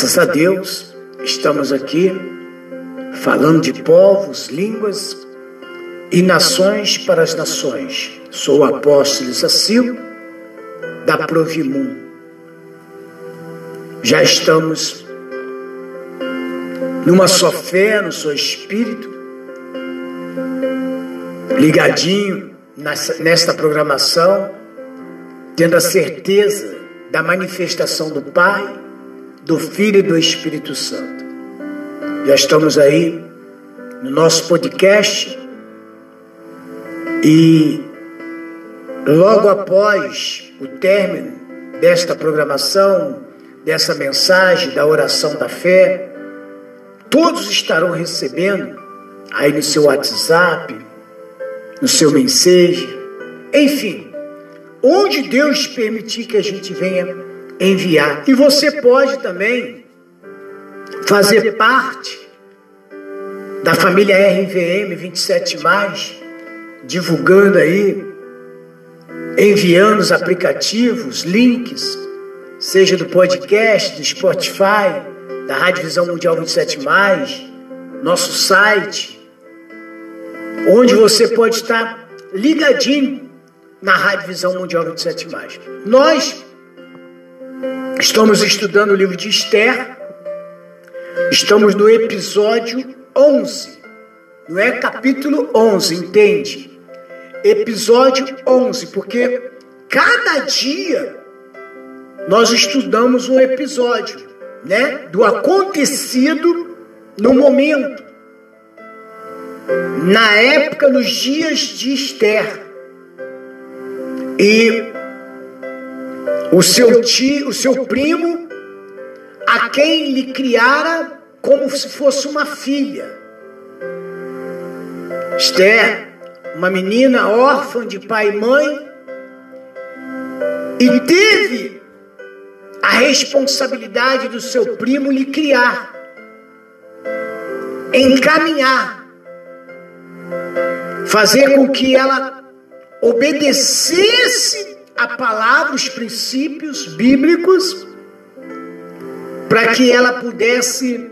Graças a Deus, estamos aqui falando de povos, línguas e nações para as nações. Sou o apóstolo Zacil, da Provimum. Já estamos numa só fé, no seu espírito, ligadinho nessa, nesta programação, tendo a certeza da manifestação do Pai do Filho e do Espírito Santo. Já estamos aí no nosso podcast e logo após o término desta programação, dessa mensagem da oração da fé, todos estarão recebendo aí no seu WhatsApp, no seu Messenger, enfim, onde Deus permitir que a gente venha enviar. E você pode também fazer parte da família RVM 27, divulgando aí, enviando os aplicativos, links, seja do podcast, do Spotify, da Rádio Visão Mundial 27, nosso site, onde você pode estar ligadinho na Rádio Visão Mundial 27. Nós Estamos estudando o livro de Esther. Estamos no episódio 11. Não é capítulo 11, entende? Episódio 11, porque cada dia nós estudamos um episódio, né? Do acontecido no momento. Na época, nos dias de Esther. E o seu tio, o seu primo, a quem lhe criara como se fosse uma filha. Esther, uma menina órfã de pai e mãe, e teve a responsabilidade do seu primo lhe criar, encaminhar, fazer com que ela obedecesse a palavra, os princípios bíblicos, para que ela pudesse,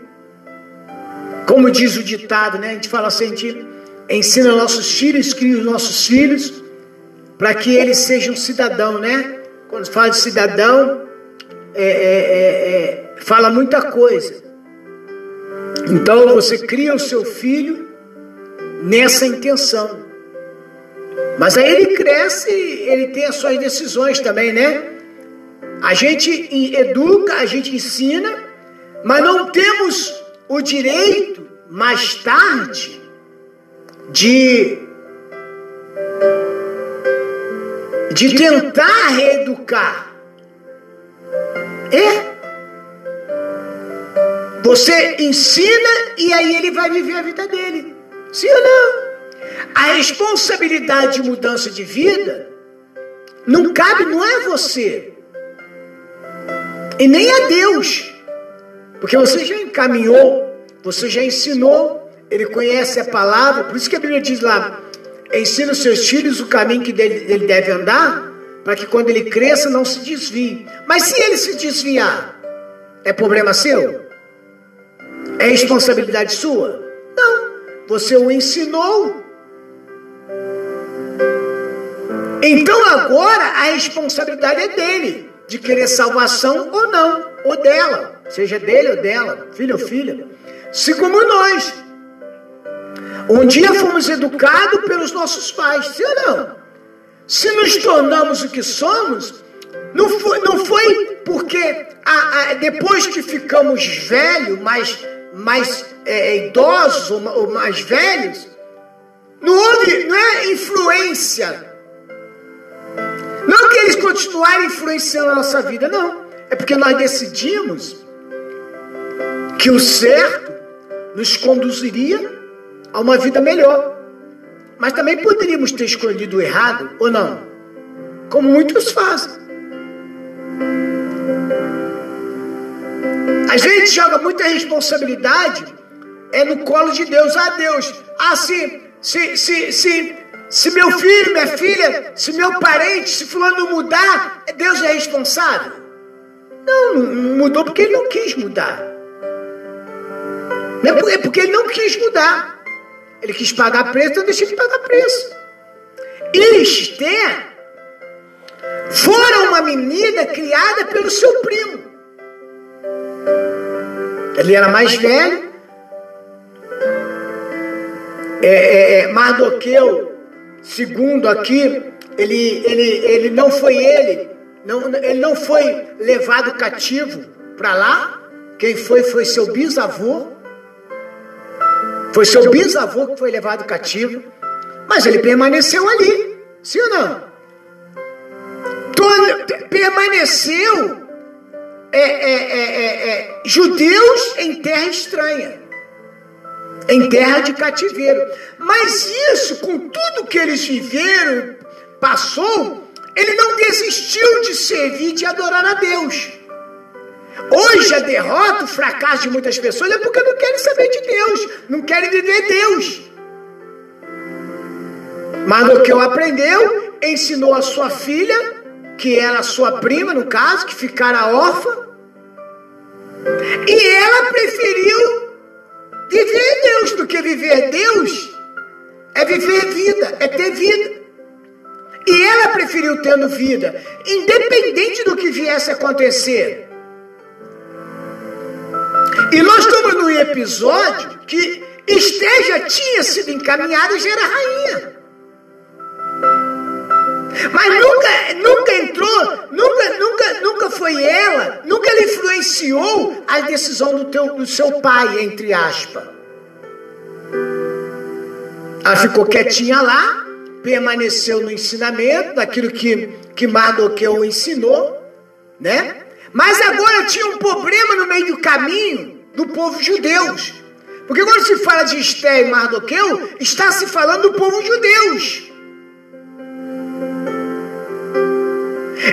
como diz o ditado, né? A gente fala assim, a gente ensina nossos filhos, cria os nossos filhos, para que eles sejam cidadão, né? Quando fala de cidadão, é, é, é, é, fala muita coisa. Então você cria o seu filho nessa intenção. Mas aí ele cresce, ele tem as suas decisões também, né? A gente educa, a gente ensina, mas não temos o direito, mais tarde, de, de tentar reeducar. É. Você ensina e aí ele vai viver a vida dele. Sim ou não? A responsabilidade de mudança de vida não cabe, não é você. E nem a Deus. Porque você já encaminhou, você já ensinou, ele conhece a palavra, por isso que a Bíblia diz lá: ensina os seus filhos o caminho que ele deve andar, para que quando ele cresça não se desvie. Mas se ele se desviar, é problema seu? É responsabilidade sua? Não. Você o ensinou, Então agora a responsabilidade é dele, de querer salvação ou não, ou dela, seja dele ou dela, filho ou filha. Se como nós. Um dia fomos educados pelos nossos pais, sim ou não? Se nos tornamos o que somos, não foi, não foi porque a, a, depois que ficamos velhos, mais, mais é, idosos ou, ou mais velhos, não houve, não é influência Não que eles continuarem influenciando a nossa vida, não. É porque nós decidimos que o certo nos conduziria a uma vida melhor. Mas também poderíamos ter escolhido o errado, ou não? Como muitos fazem. A gente joga muita responsabilidade é no colo de Deus. Ah, Deus, ah, se, se, se, se, se meu filho, minha filha, se meu parente, se fulano mudar, Deus é responsável? Não, não mudou porque ele não quis mudar. Não é porque ele não quis mudar. Ele quis pagar preço, então deixa ele pagar preço. E Esther fora uma menina criada pelo seu primo. Ele era mais velho. É, é, é, Mardoqueu, segundo aqui, ele, ele, ele não foi ele, não, ele não foi levado cativo para lá. Quem foi foi seu bisavô. Foi seu bisavô que foi levado cativo. Mas ele permaneceu ali, sim ou não? permaneceu é, é, é, é, judeus em terra estranha, em terra de cativeiro. Mas isso, com tudo que eles viveram, passou, ele não desistiu de servir, de adorar a Deus. Hoje a derrota, o fracasso de muitas pessoas é porque não querem saber de Deus, não querem viver Deus. Mas o que eu aprendeu, ensinou a sua filha que era sua prima, no caso, que ficara órfã. E ela preferiu viver Deus do que viver Deus é viver vida, é ter vida. E ela preferiu tendo vida, independente do que viesse a acontecer. E nós estamos num episódio que Esther já tinha sido encaminhada e já era rainha. Mas nunca, nunca entrou, nunca, nunca, nunca foi ela, nunca ela influenciou a decisão do, teu, do seu pai, entre aspas. Ela ficou quietinha lá, permaneceu no ensinamento, daquilo que, que Mardoqueu ensinou, né? Mas agora tinha um problema no meio do caminho do povo judeu. Porque quando se fala de Esté e Mardoqueu, está se falando do povo judeu.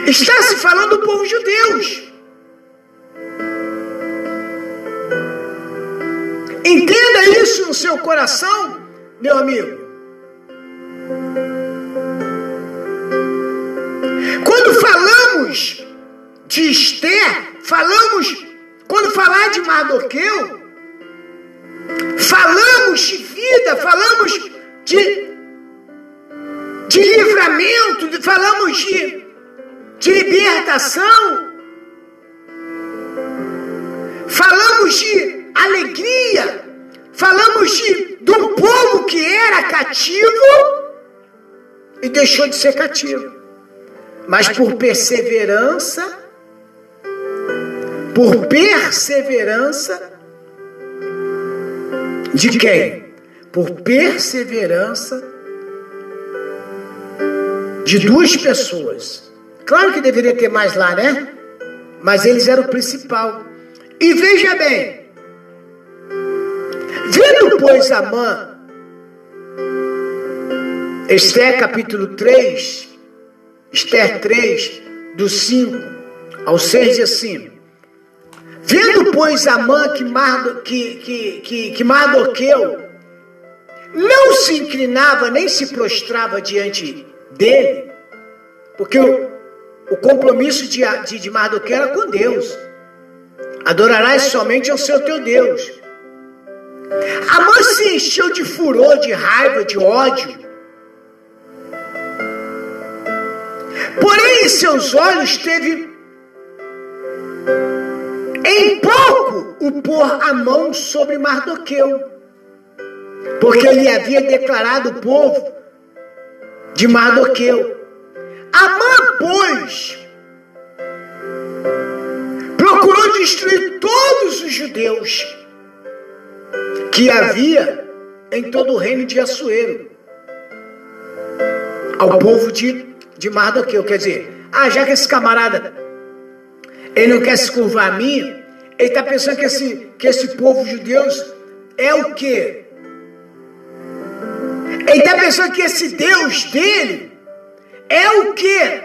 Está se falando do povo judeu. Entenda isso no seu coração, meu amigo. Quando falamos de Esther, falamos, quando falar de Mardoqueu, falamos de vida, falamos de, de livramento, falamos de de libertação. Falamos de alegria. Falamos de, de um povo que era cativo e deixou de ser cativo. Mas por perseverança, por perseverança de quem? Por perseverança de duas pessoas Claro que deveria ter mais lá, né? Mas eles eram o principal. E veja bem, vendo, pois, Amã, Esther capítulo 3, Esther 3, do 5 ao 6, diz assim: Vendo, pois, Amã que, Mardo, que, que, que, que Mardoqueu não se inclinava nem se prostrava diante dele, porque o, o compromisso de, de, de Mardoqueu era com Deus. Adorarás somente ao seu teu Deus. Amã se encheu de furor, de raiva, de ódio. Porém, em seus olhos teve em pouco o pôr a mão sobre Mardoqueu, porque ele havia declarado o povo de Mardoqueu. Amã, pois, procurou destruir todos os judeus que havia em todo o reino de Assuero, ao povo de de Mardoqueu. Quer dizer, ah, já que esse camarada ele não quer se curvar a mim, ele está pensando que esse, que esse povo judeu é o quê? Ele está pensando que esse Deus dele é o quê?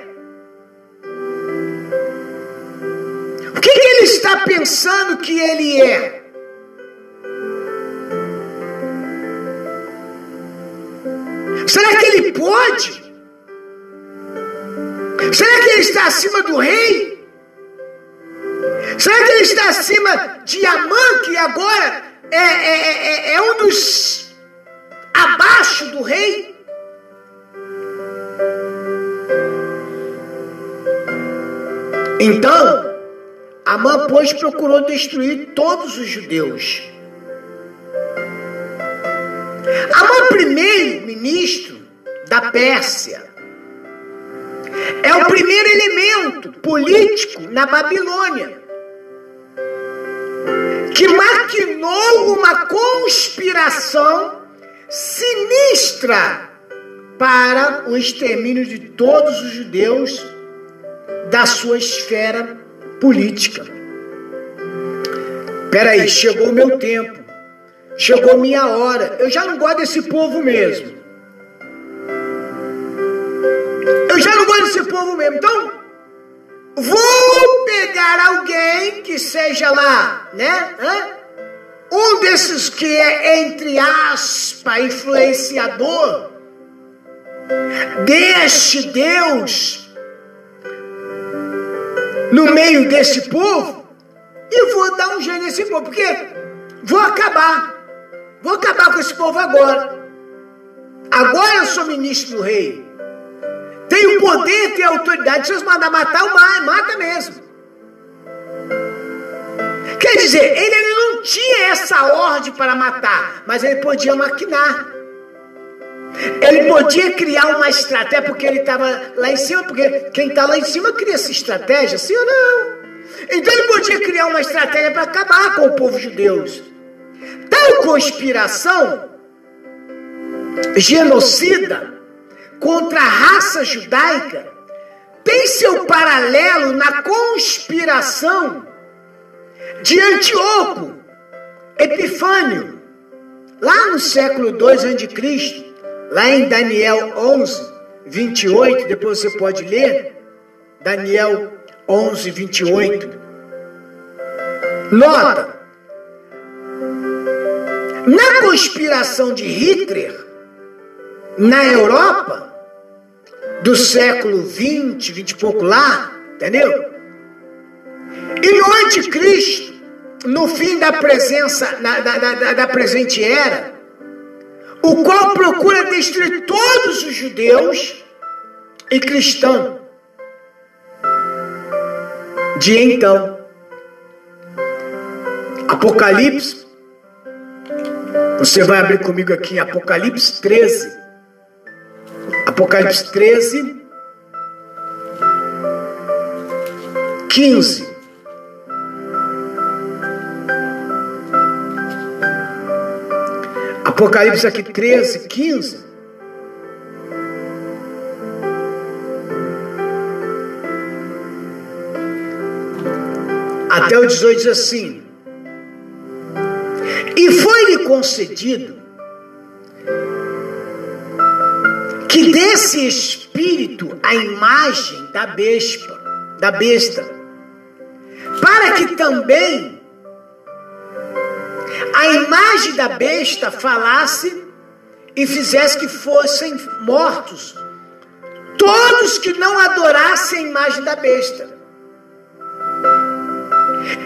O que, que ele está pensando que ele é? Será que ele pode? Será que ele está acima do rei? Será que ele está acima de Amã, que agora é, é, é, é um dos abaixo do rei? Então, Amã, pois, procurou destruir todos os judeus. Amã, primeiro-ministro da Pérsia, é o primeiro elemento político na Babilônia que maquinou uma conspiração sinistra para o extermínio de todos os judeus da sua esfera política. Peraí, chegou o meu tempo, chegou minha hora. Eu já não gosto desse povo mesmo. Eu já não gosto desse povo mesmo. Então, vou pegar alguém que seja lá, né? Hã? Um desses que é, entre aspas, influenciador deste Deus no meio desse povo e vou dar um jeito nesse povo, porque vou acabar, vou acabar com esse povo agora. Agora eu sou ministro do rei, tenho poder, tenho autoridade, se vocês mandar matar, eu mata mesmo. Quer dizer, ele não tinha essa ordem para matar, mas ele podia maquinar. Ele podia criar uma estratégia, porque ele estava lá em cima, porque quem está lá em cima cria essa estratégia, sim ou não? Então ele podia criar uma estratégia para acabar com o povo judeu. Tal conspiração genocida contra a raça judaica tem seu paralelo na conspiração de Antíoco Epifânio, lá no século 2 a.C., lá em Daniel 11, 28, depois você pode ler, Daniel 11, 28. Nota, na conspiração de Hitler, na Europa, do século 20, 20 e pouco lá, entendeu? E no anticristo, no fim da presença, da, da, da, da presente era, o qual procura destruir todos os judeus e cristãos de então. Apocalipse, você vai abrir comigo aqui em Apocalipse 13. Apocalipse 13, 15. Apocalipse aqui 13, 15. Até o 18 diz assim: E foi-lhe concedido que desse espírito a imagem da besta, da besta, para que também a imagem da besta falasse e fizesse que fossem mortos todos que não adorassem a imagem da besta.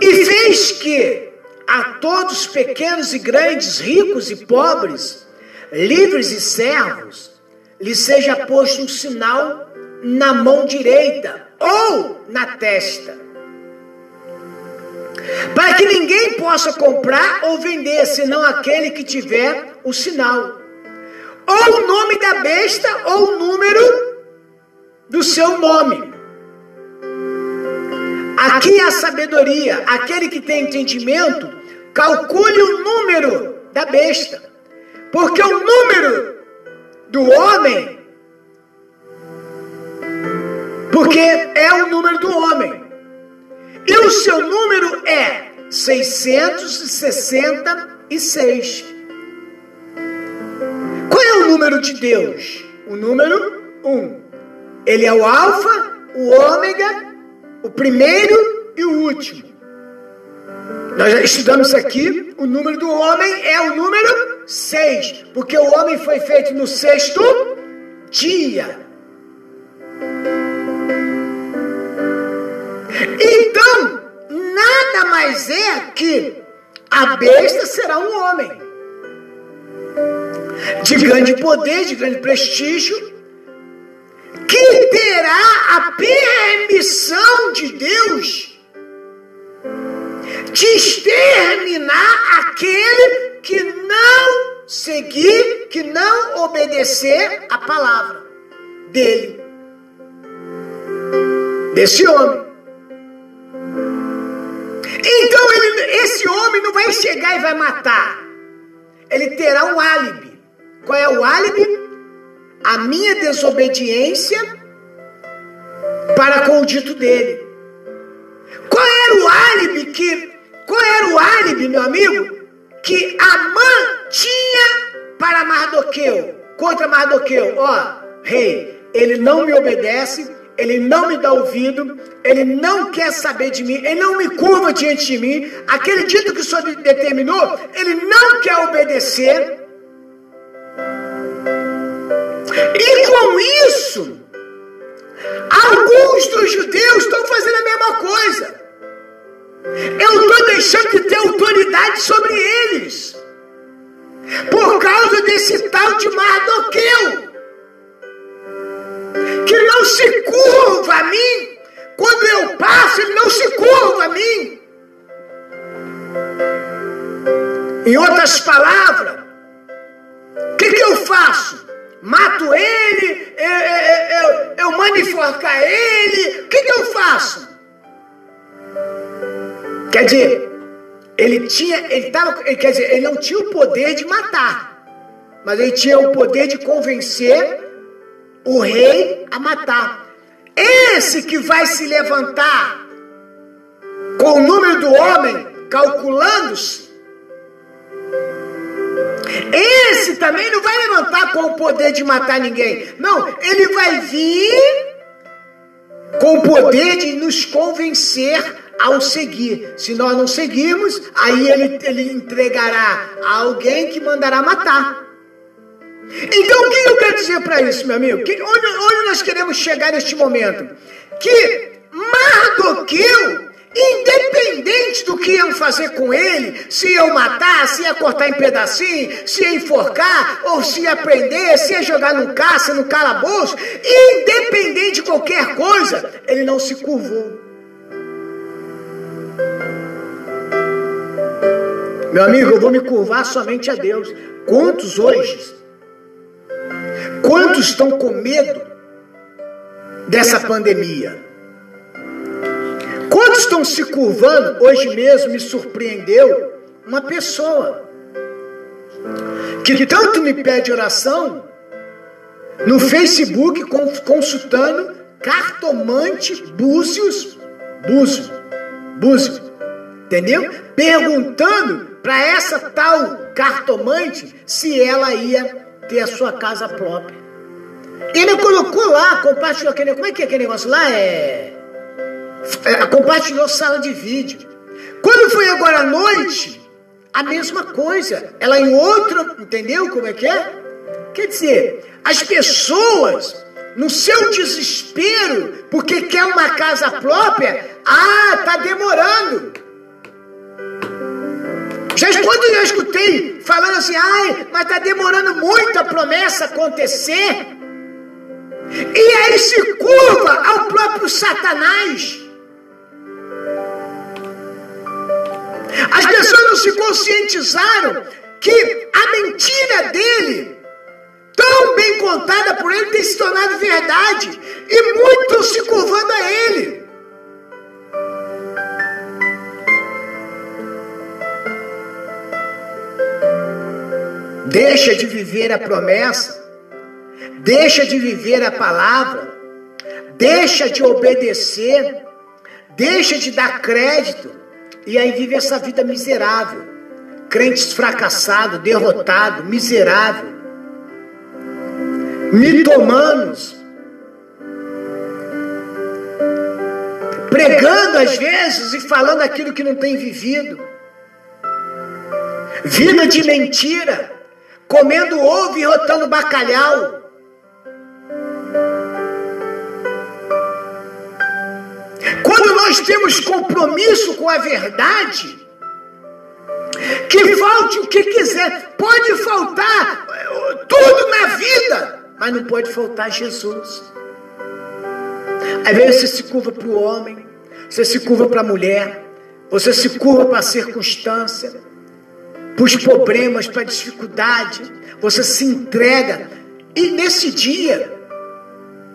E fez que a todos, pequenos e grandes, ricos e pobres, livres e servos, lhe seja posto um sinal na mão direita ou na testa para que ninguém possa comprar ou vender, senão aquele que tiver o sinal, ou o nome da besta, ou o número do seu nome. Aqui é a sabedoria, aquele que tem entendimento, calcule o número da besta, porque o número do homem Porque é o número do homem. E o seu número é 666. Qual é o número de Deus? O número 1. Um. Ele é o Alfa, o Ômega, o primeiro e o último. Nós já estudamos aqui, o número do homem é o número 6, porque o homem foi feito no sexto dia. Então, nada mais é que a besta será um homem de grande poder, de grande prestígio, que terá a permissão de Deus de exterminar aquele que não seguir, que não obedecer a palavra dele, desse homem. Esse homem não vai chegar e vai matar. Ele terá um álibi. Qual é o álibi? A minha desobediência para com o dito dele. Qual era o álibi que qual era o álibi, meu amigo, que Amã tinha para Mardoqueu, contra Mardoqueu? Ó, rei, ele não me obedece, ele não me dá ouvido, ele não quer saber de mim, ele não me curva diante de mim. Aquele dito que o Senhor determinou, ele não quer obedecer. E com isso, alguns dos judeus estão fazendo a mesma coisa. Eu estou deixando de ter autoridade sobre eles. Por causa desse tal de Mardoqueu. Que não se curva a mim. Quando eu passo, ele não se curva a mim. Em outras palavras, o que, que eu faço? Mato ele, eu, eu, eu, eu mando enforcar ele, o que, que eu faço? Quer dizer, ele tinha, ele tava, quer dizer, ele não tinha o poder de matar, mas ele tinha o poder de convencer o rei a matar. Esse que vai se levantar com o número do homem calculando-se, esse também não vai levantar com o poder de matar ninguém. Não, ele vai vir com o poder de nos convencer ao seguir. Se nós não seguirmos, aí ele, ele entregará a alguém que mandará matar. Então, o que eu quero dizer para isso, meu amigo? Que, onde, onde nós queremos chegar neste momento? Que Mardoqueu, independente do que iam fazer com ele, se iam matar, se ia cortar em pedacinhos, se ia enforcar, ou se ia prender, se ia jogar no caça, no calabouço, independente de qualquer coisa, ele não se curvou. Meu amigo, eu vou me curvar somente a Deus. Quantos hoje? Quantos estão com medo dessa pandemia? Quantos estão se curvando? Hoje mesmo me surpreendeu uma pessoa que tanto me pede oração no Facebook consultando cartomante Búzios, Búzios, Búzios, entendeu? Perguntando para essa tal cartomante se ela ia ter a sua casa própria. Ele colocou lá, compartilhou aquele. Como é que é aquele negócio lá? É, é, compartilhou sala de vídeo. Quando foi agora à noite, a mesma coisa. Ela em outro, entendeu como é que é? Quer dizer, as pessoas, no seu desespero, porque quer uma casa própria, ah, tá demorando. Já quando eu escutei falando assim, ai, mas está demorando muito a promessa acontecer. E aí se curva ao próprio Satanás. As pessoas não se conscientizaram que a mentira dele, tão bem contada por ele, tem se tornado verdade. E muitos se curvando a ele. Deixa de viver a promessa. Deixa de viver a palavra. deixa de obedecer, deixa de dar crédito e aí vive essa vida miserável. Crentes fracassado, derrotado, miserável. Mitomanos. Pregando às vezes e falando aquilo que não tem vivido. Vida de mentira. Comendo ovo e rotando bacalhau. Quando nós temos compromisso com a verdade, que falte o que quiser, pode faltar tudo na vida, mas não pode faltar Jesus. Às vezes você se curva para o homem, você se curva para a mulher, você se curva para a circunstância, para os problemas, para a dificuldade, você se entrega, e nesse dia,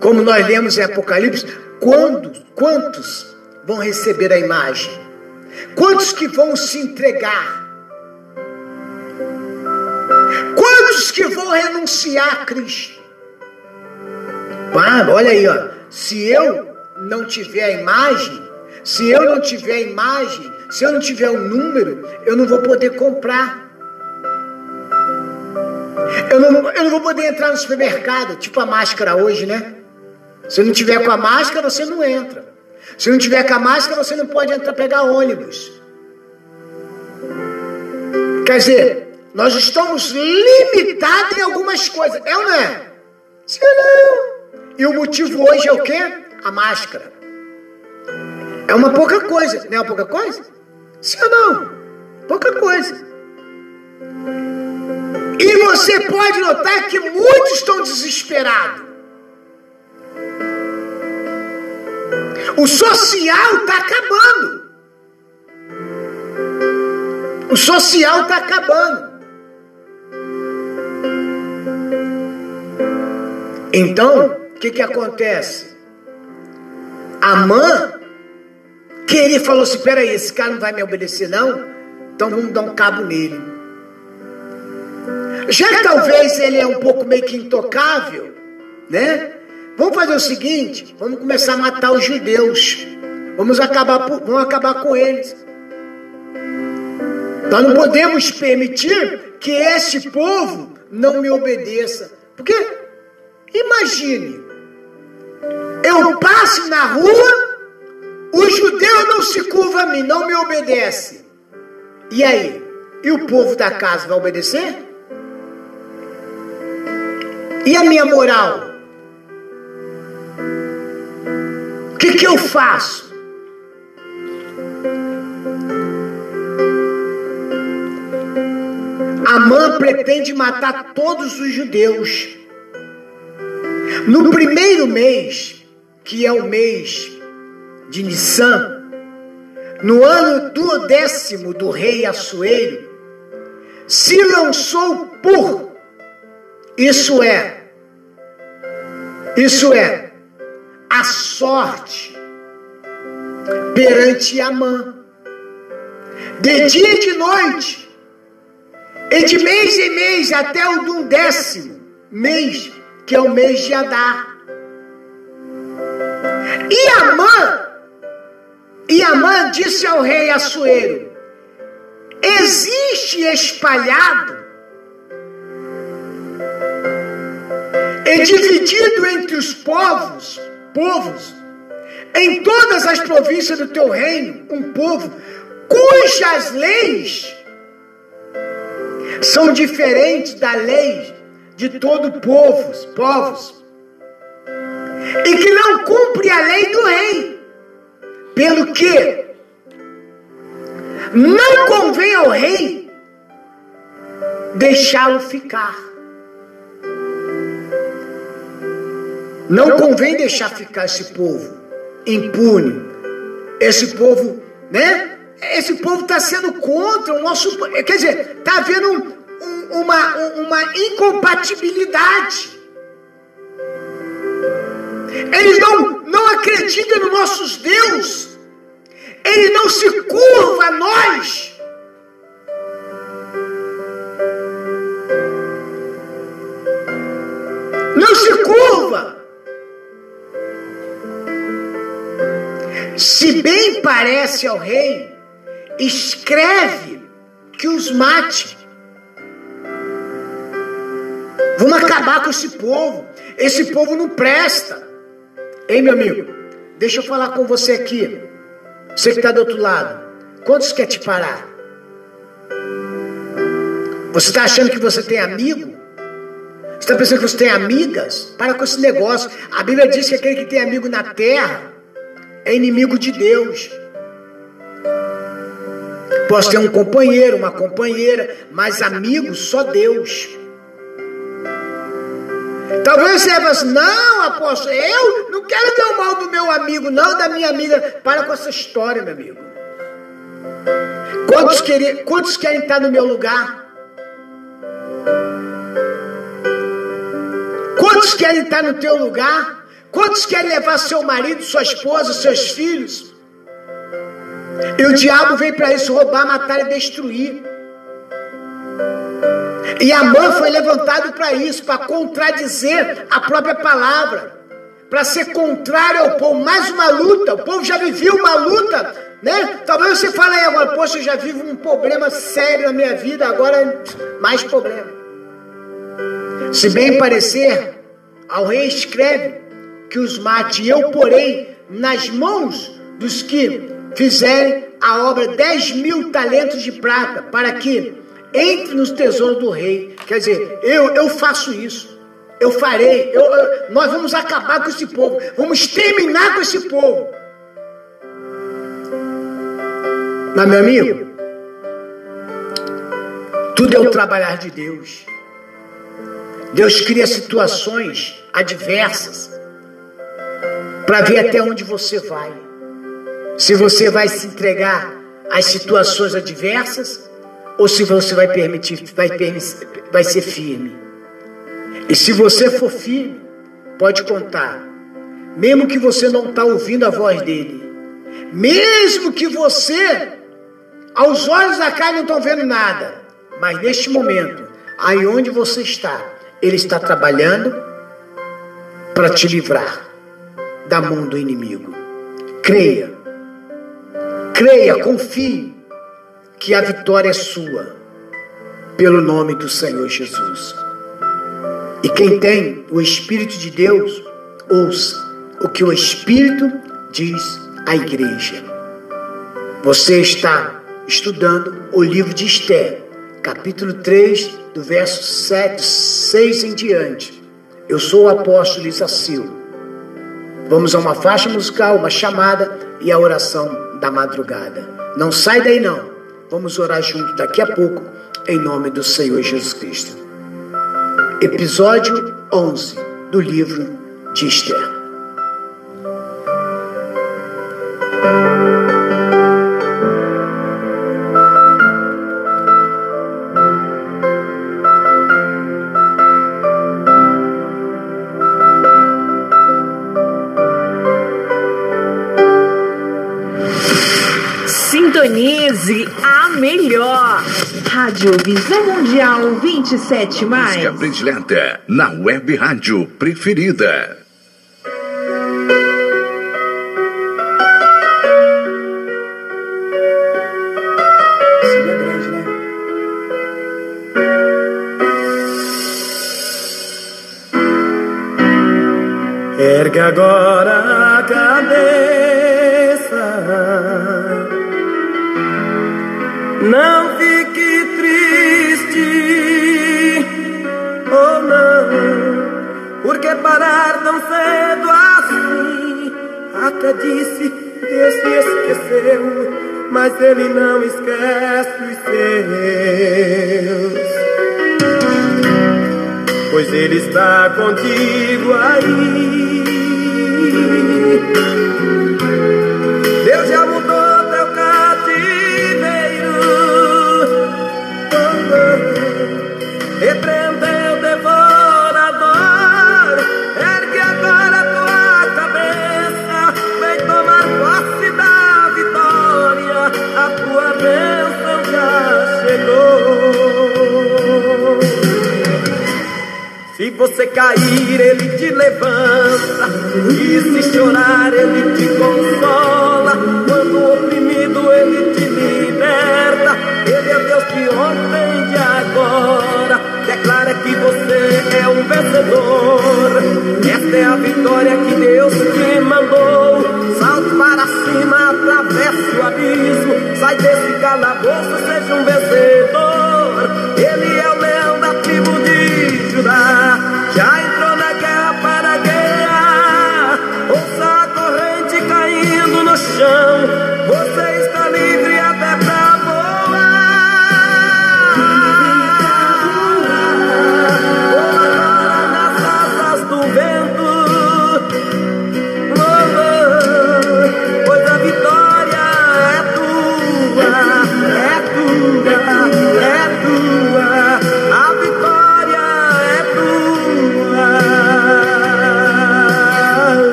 como nós lemos em Apocalipse, quando, quantos vão receber a imagem? Quantos que vão se entregar? Quantos que vão renunciar a Cristo? Ah, olha aí, ó. Se eu não tiver a imagem, se eu não tiver a imagem, se eu não tiver o número, eu não vou poder comprar. Eu não, eu não vou poder entrar no supermercado, tipo a máscara hoje, né? Se não tiver com a máscara, você não entra. Se não tiver com a máscara, você não pode entrar pegar ônibus. Quer dizer, nós estamos limitados em algumas coisas. É ou não é? Sim não? E o motivo hoje é o quê? A máscara. É uma pouca coisa. Não é uma pouca coisa? Sim ou não? Pouca coisa. E você pode notar que muitos estão desesperados. O social está acabando. O social está acabando. Então, o que, que acontece? A mãe queria falou assim: peraí, esse cara não vai me obedecer, não? Então vamos dar um cabo nele. Já que talvez ele é um pouco meio que intocável, né? Vamos fazer o seguinte: vamos começar a matar os judeus. Vamos acabar, vamos acabar com eles. Nós não podemos permitir que esse povo não me obedeça. Porque, imagine, eu passo na rua, o judeu não se curva a mim, não me obedece. E aí? E o povo da casa vai obedecer? E a minha moral? O que, que eu faço? Amã pretende matar todos os judeus. No primeiro mês, que é o mês de Nissan, no ano do décimo do rei Assuero, se lançou por, isso é, isso é, a sorte perante Amã. De dia e de noite, e de mês em mês, até o do décimo mês, que é o mês de Adar. E Amã, e Amã disse ao rei Assuero: existe espalhado e dividido entre os povos, povos, em todas as províncias do teu reino, um povo cujas leis são diferentes da lei de todo povos, povos, e que não cumpre a lei do rei, pelo que não convém ao rei deixá-lo ficar. Não convém deixar ficar esse povo impune. Esse povo, né? Esse povo está sendo contra o nosso. Quer dizer, está havendo um, um, uma, uma incompatibilidade. Eles não, não acreditam no nosso Deus. Ele não se curva a nós. Não se curva. parece ao rei, escreve que os mate. Vamos acabar com esse povo. Esse povo não presta. Ei, meu amigo, deixa eu falar com você aqui. Você que está do outro lado. Quantos quer te parar? Você está achando que você tem amigo? Você está pensando que você tem amigas? Para com esse negócio. A Bíblia diz que aquele que tem amigo na terra é inimigo de Deus. Posso ter um companheiro, uma companheira, mas amigo só Deus. Talvez você fale assim, não, apóstolo, eu não quero ter o mal do meu amigo, não da minha amiga. Para com essa história, meu amigo. Quantos, querem, quantos querem estar no meu lugar? Quantos querem estar no teu lugar? Quantos querem levar seu marido, sua esposa, seus filhos? E o diabo vem para isso roubar, matar e destruir. E Amã foi levantado para isso, para contradizer a própria palavra, para ser contrário ao povo. Mais uma luta, o povo já vivia uma luta, né? Talvez você fale aí agora, poxa, eu já vivo um problema sério na minha vida, agora mais problema. Se bem parecer, ao rei escreve que os mate, eu porei nas mãos dos que fizerem a obra dez mil talentos de prata, para que entre nos tesouros do rei. Quer dizer, eu, eu faço isso. Eu farei. Eu, eu, nós vamos acabar com esse povo. Vamos exterminar com esse povo. Mas, meu amigo, tudo é o trabalhar de Deus. Deus cria situações adversas para ver até onde você vai. Se você vai se entregar às situações adversas ou se você vai permitir, vai, vai ser firme. E se você for firme, pode contar, mesmo que você não está ouvindo a voz dele, mesmo que você, aos olhos da carne, não estão vendo nada, mas neste momento, aí onde você está, ele está trabalhando para te livrar da mão do inimigo. Creia, creia, confie que a vitória é sua, pelo nome do Senhor Jesus. E quem tem o Espírito de Deus, ouça o que o Espírito diz à igreja. Você está estudando o livro de Esther, capítulo 3, do verso 7, 6 em diante. Eu sou o apóstolo Isacil. Vamos a uma faixa musical, uma chamada e a oração da madrugada. Não sai daí não. Vamos orar junto daqui a pouco, em nome do Senhor Jesus Cristo. Episódio 11 do livro de Esther. A melhor. Rádio Visão Mundial 27 mais. Música predileta na web rádio preferida. Né? Ergue agora está contigo aí.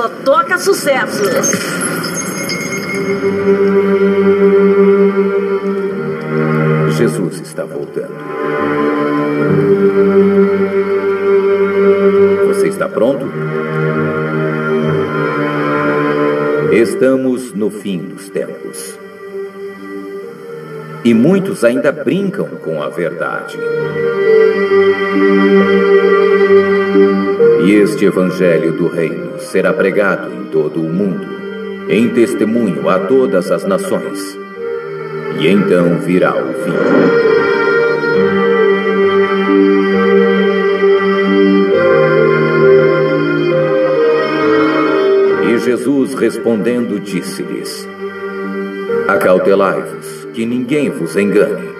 Só toca sucesso. Jesus está voltando. Você está pronto? Estamos no fim dos tempos. E muitos ainda brincam com a verdade. E este Evangelho do Reino será pregado em todo o mundo, em testemunho a todas as nações. E então virá o fim. E Jesus respondendo disse-lhes: Acautelai-vos, que ninguém vos engane,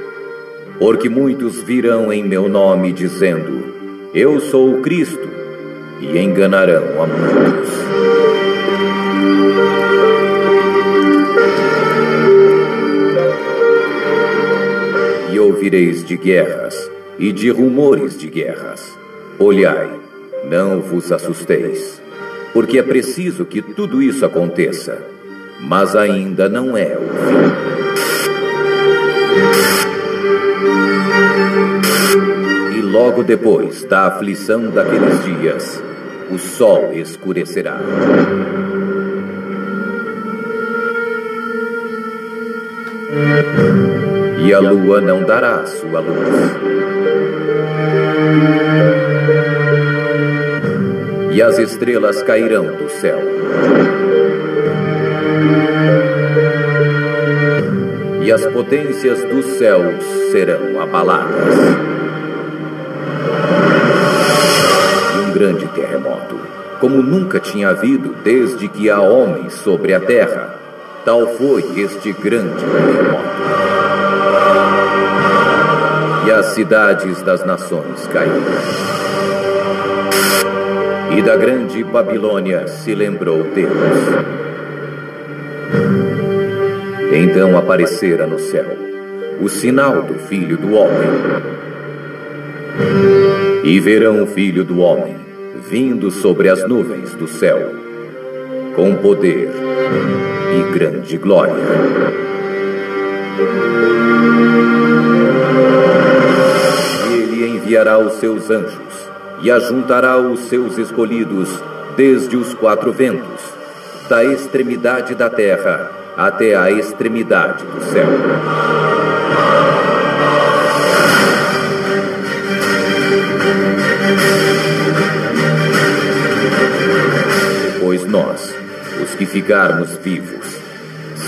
porque muitos virão em meu nome dizendo: Eu sou o Cristo, e enganarão a muitos. E ouvireis de guerras e de rumores de guerras. Olhai, não vos assusteis, porque é preciso que tudo isso aconteça, mas ainda não é o fim. E logo depois da aflição daqueles dias, o sol escurecerá. E a lua não dará sua luz. E as estrelas cairão do céu. E as potências dos céus serão abaladas. Grande terremoto, como nunca tinha havido desde que há homens sobre a terra, tal foi este grande terremoto. E as cidades das nações caíram. E da grande Babilônia se lembrou Deus. Então aparecera no céu o sinal do Filho do Homem. E verão o Filho do Homem vindo sobre as nuvens do céu, com poder e grande glória. Ele enviará os seus anjos e ajuntará os seus escolhidos desde os quatro ventos, da extremidade da terra até a extremidade do céu. Depois nós, os que ficarmos vivos,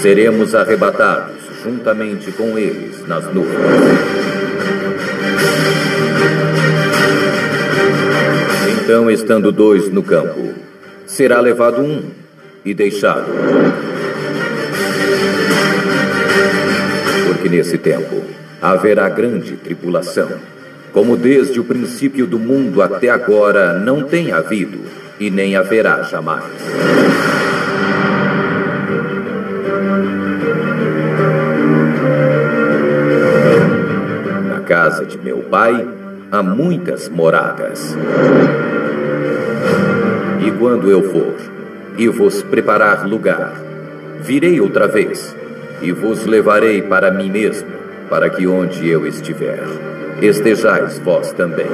seremos arrebatados juntamente com eles nas nuvens. Então, estando dois no campo, será levado um e deixado. Porque nesse tempo haverá grande tribulação, como desde o princípio do mundo até agora não tem havido e nem haverá jamais. Na casa de meu pai há muitas moradas. E quando eu for e vos preparar lugar, virei outra vez e vos levarei para mim mesmo, para que onde eu estiver, estejais vós também.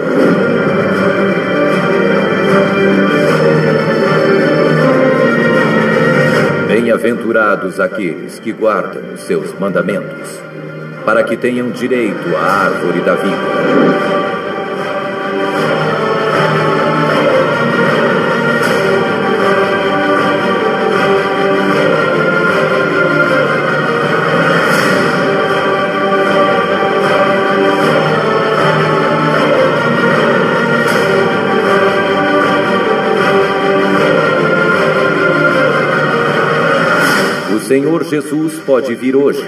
Bem-aventurados aqueles que guardam os seus mandamentos, para que tenham direito à árvore da vida. Senhor Jesus pode vir hoje.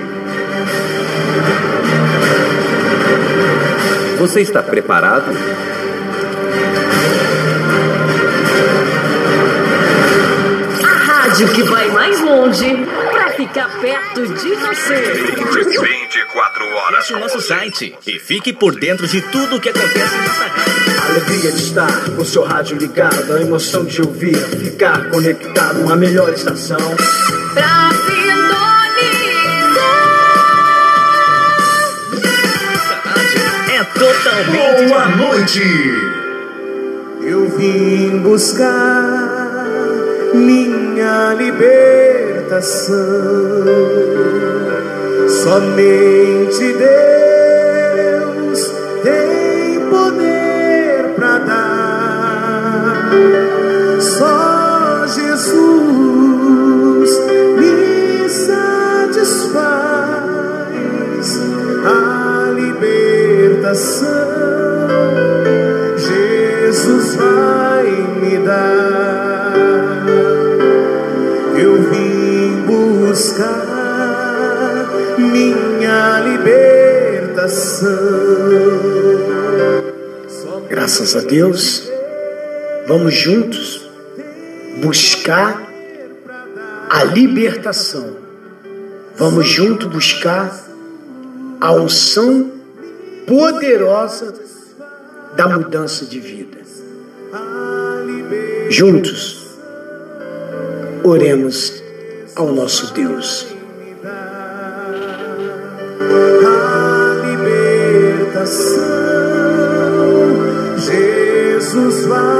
Você está preparado? A rádio que vai mais longe pra ficar perto de você. 24 horas. Acesse o nosso site e fique por dentro de tudo o que acontece nessa rádio. Alegria de estar com seu rádio ligado, a emoção de ouvir, ficar conectado, uma melhor estação. Pra sintonizar. É totalmente Boa noite! Eu vim buscar minha libertação. Somente Deus dar. Eu vim buscar minha libertação. Graças a Deus, vamos juntos buscar a libertação. Vamos juntos buscar a unção poderosa da mudança de vida. Juntos, oremos ao nosso Deus. a libertação Jesus vai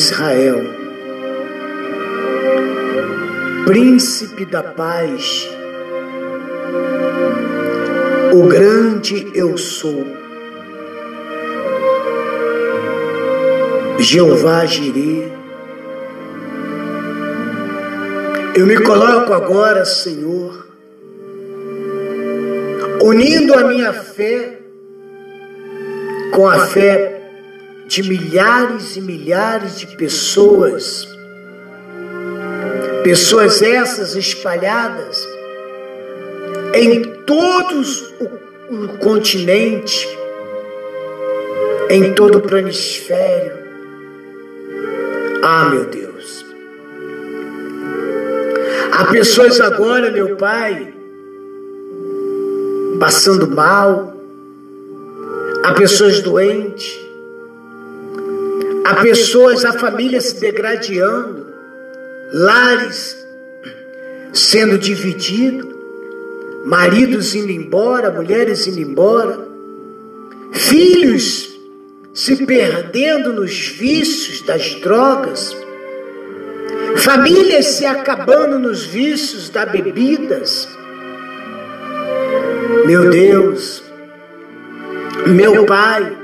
Israel, Príncipe da paz, o grande eu sou, Jeová Jireh, eu me coloco agora, Senhor, unindo a minha fé com a fé de milhares e milhares de pessoas, pessoas essas espalhadas em todos o, o continente, em todo o planisfério. Ah, meu Deus. Há pessoas agora, meu Pai, passando mal, há pessoas doentes, há pessoas, a família se degradando, lares sendo divididos, maridos indo embora, mulheres indo embora, filhos se perdendo nos vícios das drogas, famílias se acabando nos vícios das bebidas, meu Deus, meu Pai,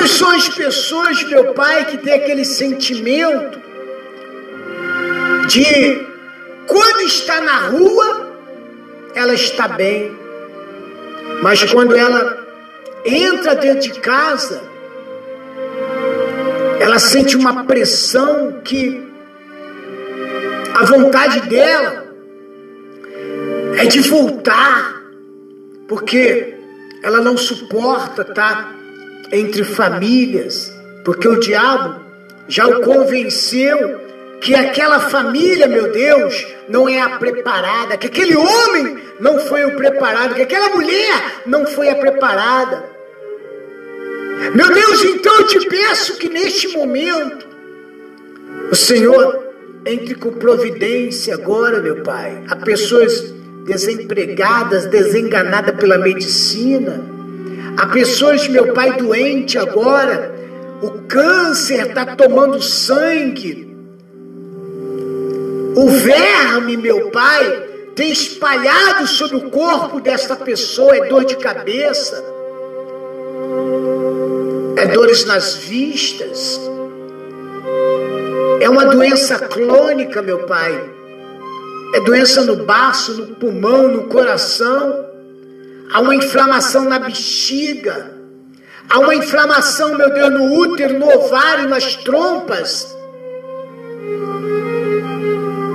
quantas são as pessoas, meu Pai, que tem aquele sentimento de quando está na rua, ela está bem, mas quando ela entra dentro de casa, ela sente uma pressão que a vontade dela é de voltar, porque ela não suporta estar entre famílias, porque o diabo já o convenceu que aquela família, meu Deus, não é a preparada, que aquele homem não foi o preparado, que aquela mulher não foi a preparada. Meu Deus, então eu te peço que neste momento o Senhor entre com providência agora, meu Pai. Há pessoas desempregadas, desenganadas pela medicina. Há pessoas, meu pai, doente agora. O câncer está tomando sangue. O verme, meu pai, tem espalhado sobre o corpo desta pessoa. É dor de cabeça. É dores nas vistas. É uma doença crônica, meu pai é doença no baço, no pulmão, no coração. Há uma inflamação na bexiga. Há uma inflamação, meu Deus, no útero, no ovário, nas trompas.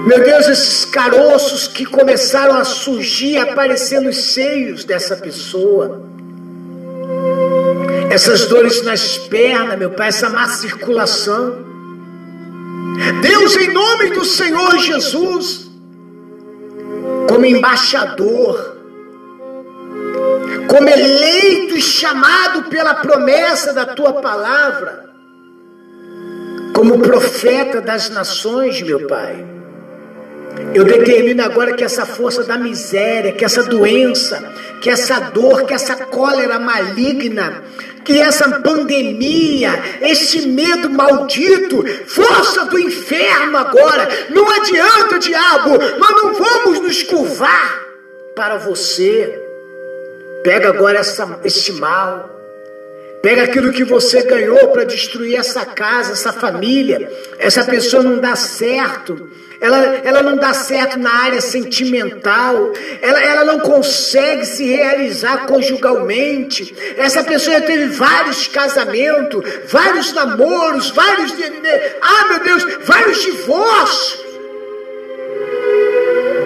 Meu Deus, esses caroços que começaram a surgir, aparecer nos seios dessa pessoa. Essas dores nas pernas, meu Pai, essa má circulação. Deus, em nome do Senhor Jesus, como embaixador, como eleito e chamado pela promessa da tua palavra, como profeta das nações, meu Pai. Eu determino agora que essa força da miséria, que essa doença, que essa dor, que essa cólera maligna, que essa pandemia, esse medo maldito, força do inferno agora, não adianta, diabo, nós não vamos nos curvar para você. Pega agora essa, esse mal. Pega aquilo que você ganhou para destruir essa casa, essa família. Essa pessoa não dá certo. Ela, ela não dá certo na área sentimental. Ela, ela não consegue se realizar conjugalmente. Essa pessoa teve vários casamentos, vários namoros, vários. Ah, meu Deus, vários divórcios.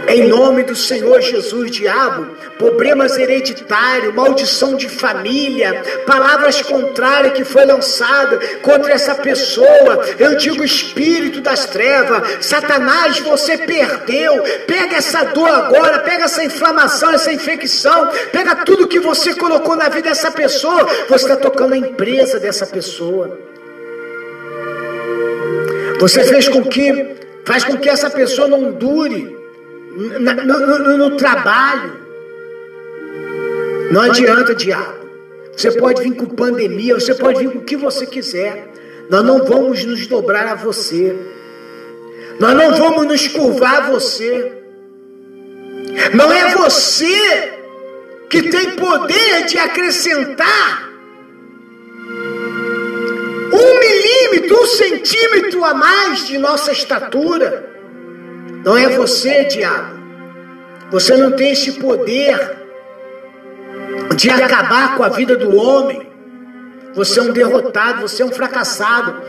Em nome do Senhor Jesus, diabo, problemas hereditários, maldição de família, palavras contrárias que foi lançada contra essa pessoa. Eu digo espírito das trevas, Satanás, você perdeu. Pega essa dor agora, pega essa inflamação, essa infecção, pega tudo que você colocou na vida dessa pessoa. Você está tocando a empresa dessa pessoa. Você fez com que faz com que essa pessoa não dure no, no, no trabalho. Não adianta, diabo. Você pode vir com pandemia, você pode vir com o que você quiser. Nós não vamos nos dobrar a você. Nós não vamos nos curvar a você. Não é você que tem poder de acrescentar um milímetro, um centímetro a mais de nossa estatura. Não é você, diabo. Você não tem esse poder de acabar com a vida do homem. Você é um derrotado, você é um fracassado.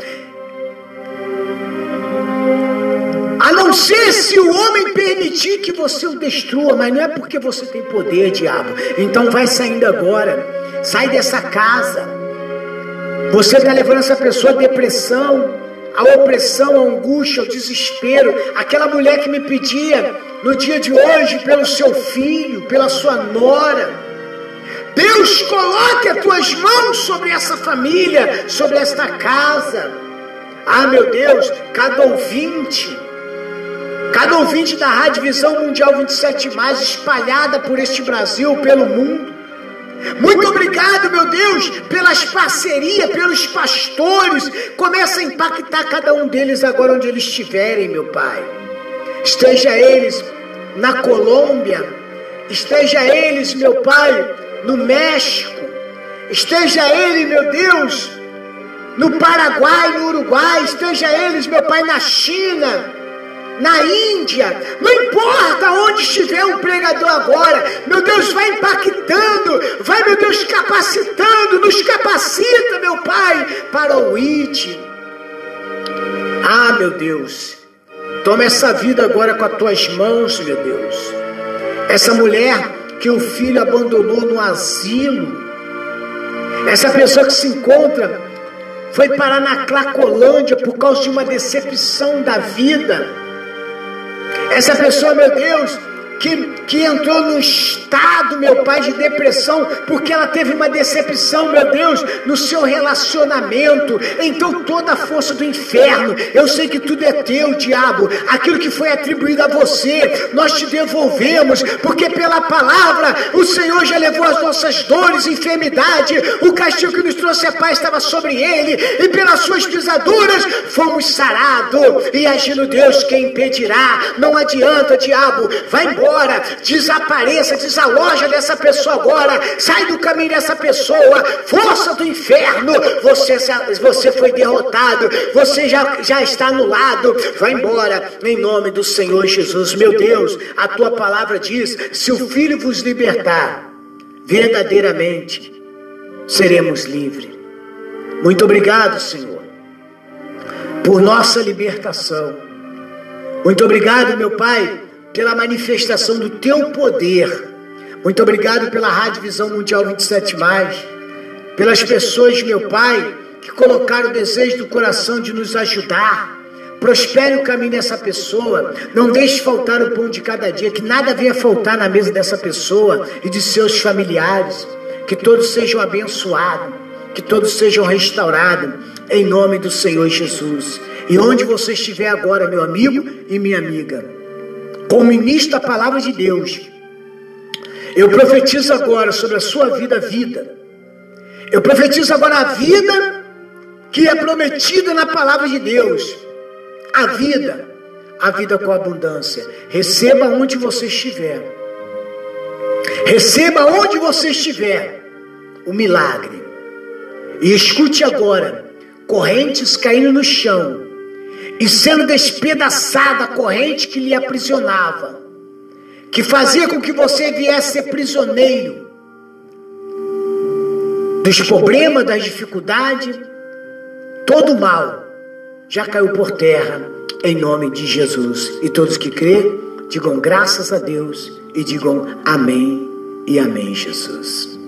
A não ser se o homem permitir que você o destrua, mas não é porque você tem poder, diabo. Então vai saindo agora. Sai dessa casa. Você está levando essa pessoa à depressão a opressão, a angústia, o desespero. Aquela mulher que me pedia no dia de hoje pelo seu filho, pela sua nora. Deus, coloque as tuas mãos sobre essa família, sobre esta casa. Ah, meu Deus, cada ouvinte, cada ouvinte da Rádio Visão Mundial 27, mais espalhada por este Brasil, pelo mundo. Muito obrigado, meu Deus, pelas parcerias, pelos pastores. Começa a impactar cada um deles agora onde eles estiverem, meu Pai. Esteja eles na Colômbia, esteja eles, meu Pai, no México, esteja ele, meu Deus, no Paraguai, no Uruguai, esteja eles, meu Pai, na China na Índia, não importa onde estiver um pregador agora, meu Deus, vai impactando, vai, meu Deus, capacitando, nos capacita, meu Pai, para o IT. Ah, meu Deus, toma essa vida agora com as tuas mãos, meu Deus. Essa mulher que o filho abandonou no asilo, essa pessoa que se encontra, foi parar na Clacolândia por causa de uma decepção da vida essa pessoa, meu Deus, que, que entrou no estado, meu Pai, de depressão, porque ela teve uma decepção, meu Deus, no seu relacionamento. Então toda a força do inferno, eu sei que tudo é teu, diabo. Aquilo que foi atribuído a você, nós te devolvemos, porque pela palavra o Senhor já levou as nossas dores, enfermidade, o castigo que nos trouxe a paz estava sobre ele, e pelas suas pisaduras fomos sarados. E agindo Deus, quem impedirá? Não adianta, diabo, vai embora agora, desapareça, desaloja dessa pessoa agora, sai do caminho dessa pessoa, força do inferno, você, você foi derrotado, você já, já está anulado, vai embora, em nome do Senhor Jesus, meu Deus, a tua palavra diz: se o Filho vos libertar, verdadeiramente seremos livres. Muito obrigado, Senhor, por nossa libertação. Muito obrigado, meu Pai, pela manifestação do teu poder. Muito obrigado pela Rádio Visão Mundial 27, pelas pessoas, meu Pai, que colocaram o desejo do coração de nos ajudar. Prospere o caminho dessa pessoa. Não deixe faltar o pão de cada dia. Que nada venha faltar na mesa dessa pessoa e de seus familiares. Que todos sejam abençoados. Que todos sejam restaurados. Em nome do Senhor Jesus. E onde você estiver agora, meu amigo e minha amiga como ministro da palavra de Deus, eu profetizo agora sobre a sua vida, vida. Eu profetizo agora a vida que é prometida na palavra de Deus. A vida, a vida com abundância. Receba onde você estiver. Receba onde você estiver o milagre. E escute agora: correntes caindo no chão e sendo despedaçada a corrente que lhe aprisionava, que fazia com que você viesse ser prisioneiro dos problemas, das dificuldades, todo o mal já caiu por terra em nome de Jesus. E todos que crê, digam graças a Deus e digam amém e amém, Jesus.